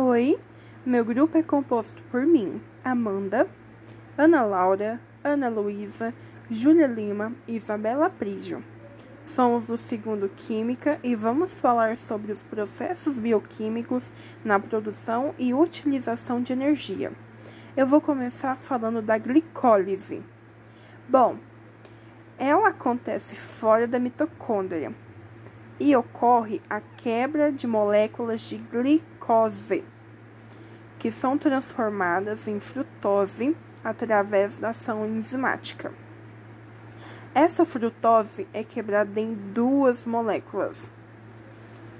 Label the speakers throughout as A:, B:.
A: Oi, meu grupo é composto por mim, Amanda, Ana Laura, Ana Luísa, Júlia Lima e Isabela Prígio. Somos do segundo Química e vamos falar sobre os processos bioquímicos na produção e utilização de energia. Eu vou começar falando da glicólise. Bom, ela acontece fora da mitocôndria e ocorre a quebra de moléculas de glicose, que são transformadas em frutose através da ação enzimática. Essa frutose é quebrada em duas moléculas,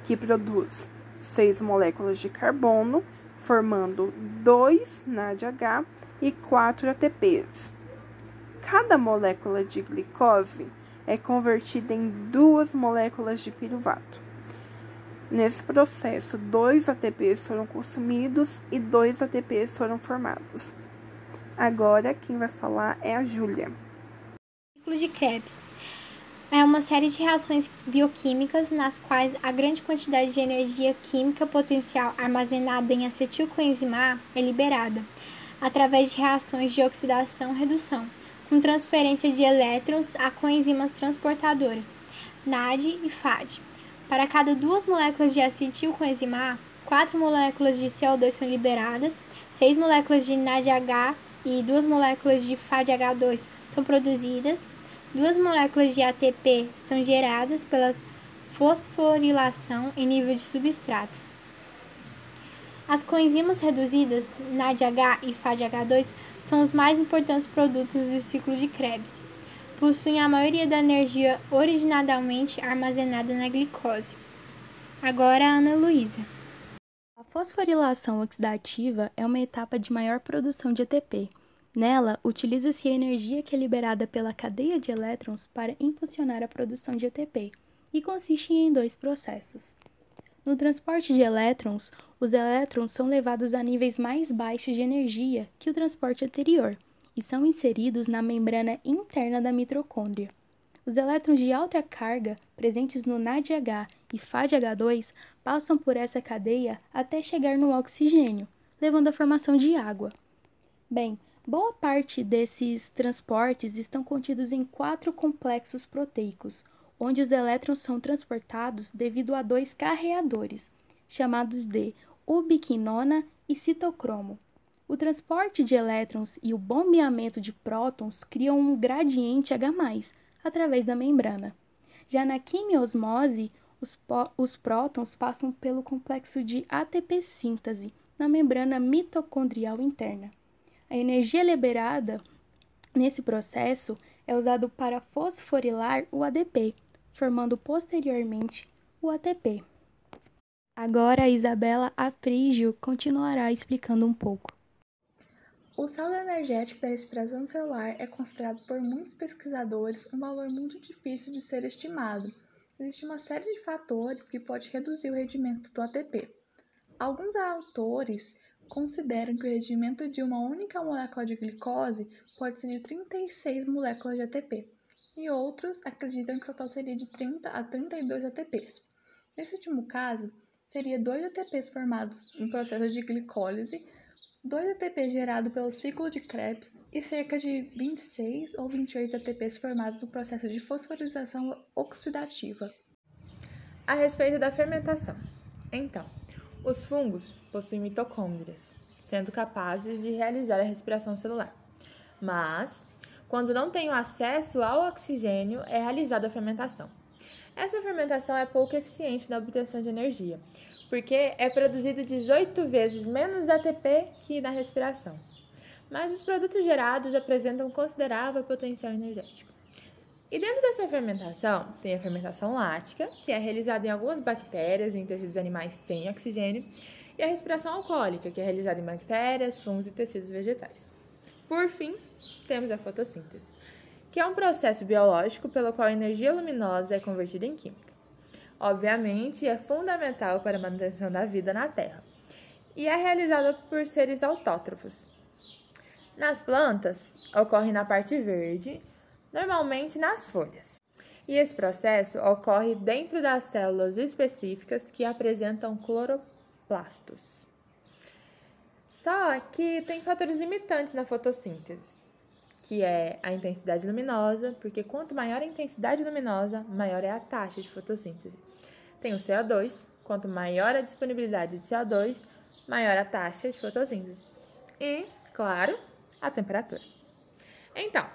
A: que produz seis moléculas de carbono, formando dois NADH e quatro ATPs. Cada molécula de glicose é convertida em duas moléculas de piruvato. Nesse processo, dois ATPs foram consumidos e dois ATPs foram formados. Agora, quem vai falar é a Júlia.
B: Ciclo de Krebs é uma série de reações bioquímicas nas quais a grande quantidade de energia química potencial armazenada em acetilcoenzima é liberada através de reações de oxidação-redução com transferência de elétrons a coenzimas transportadoras, NAD e FAD. Para cada duas moléculas de acetilcoenzima A, quatro moléculas de CO2 são liberadas, seis moléculas de NADH e duas moléculas de FADH2 são produzidas, duas moléculas de ATP são geradas pela fosforilação em nível de substrato. As coenzimas reduzidas, NADH e FADH2, são os mais importantes produtos do ciclo de Krebs. Possuem a maioria da energia originalmente armazenada na glicose. Agora, Ana Luísa.
C: A fosforilação oxidativa é uma etapa de maior produção de ATP. Nela, utiliza-se a energia que é liberada pela cadeia de elétrons para impulsionar a produção de ATP, e consiste em dois processos. No transporte de elétrons, os elétrons são levados a níveis mais baixos de energia que o transporte anterior e são inseridos na membrana interna da mitocôndria. Os elétrons de alta carga, presentes no NADH e FADH2, passam por essa cadeia até chegar no oxigênio, levando à formação de água. Bem, boa parte desses transportes estão contidos em quatro complexos proteicos, onde os elétrons são transportados devido a dois carreadores, chamados de ubiquinona e citocromo. O transporte de elétrons e o bombeamento de prótons criam um gradiente H+, através da membrana. Já na quimiosmose, os, os prótons passam pelo complexo de ATP síntese na membrana mitocondrial interna. A energia liberada nesse processo é usada para fosforilar o ADP, formando posteriormente o ATP. Agora a Isabela Aprígio continuará explicando um pouco.
D: O saldo energético da respiração celular é considerado por muitos pesquisadores um valor muito difícil de ser estimado. Existe uma série de fatores que pode reduzir o rendimento do ATP. Alguns autores consideram que o rendimento de uma única molécula de glicose pode ser de 36 moléculas de ATP e outros acreditam que o total seria de 30 a 32 ATPs. Nesse último caso, seria 2 ATPs formados em processo de glicólise, 2 ATPs gerados pelo ciclo de Krebs e cerca de 26 ou 28 ATPs formados no processo de fosforização oxidativa.
E: A respeito da fermentação. Então, os fungos possuem mitocôndrias, sendo capazes de realizar a respiração celular. Mas quando não tenho acesso ao oxigênio, é realizada a fermentação. Essa fermentação é pouco eficiente na obtenção de energia, porque é produzido 18 vezes menos ATP que na respiração. Mas os produtos gerados apresentam considerável potencial energético. E dentro dessa fermentação, tem a fermentação lática, que é realizada em algumas bactérias em tecidos animais sem oxigênio, e a respiração alcoólica, que é realizada em bactérias, fungos e tecidos vegetais. Por fim, temos a fotossíntese, que é um processo biológico pelo qual a energia luminosa é convertida em química. Obviamente, é fundamental para a manutenção da vida na Terra e é realizada por seres autótrofos. Nas plantas, ocorre na parte verde, normalmente nas folhas. E esse processo ocorre dentro das células específicas que apresentam cloroplastos. Só que tem fatores limitantes na fotossíntese, que é a intensidade luminosa, porque quanto maior a intensidade luminosa, maior é a taxa de fotossíntese. Tem o CO2, quanto maior a disponibilidade de CO2, maior a taxa de fotossíntese. E, claro, a temperatura. Então,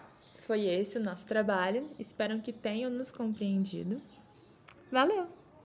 E: foi esse o nosso trabalho. Espero que tenham nos compreendido. Valeu!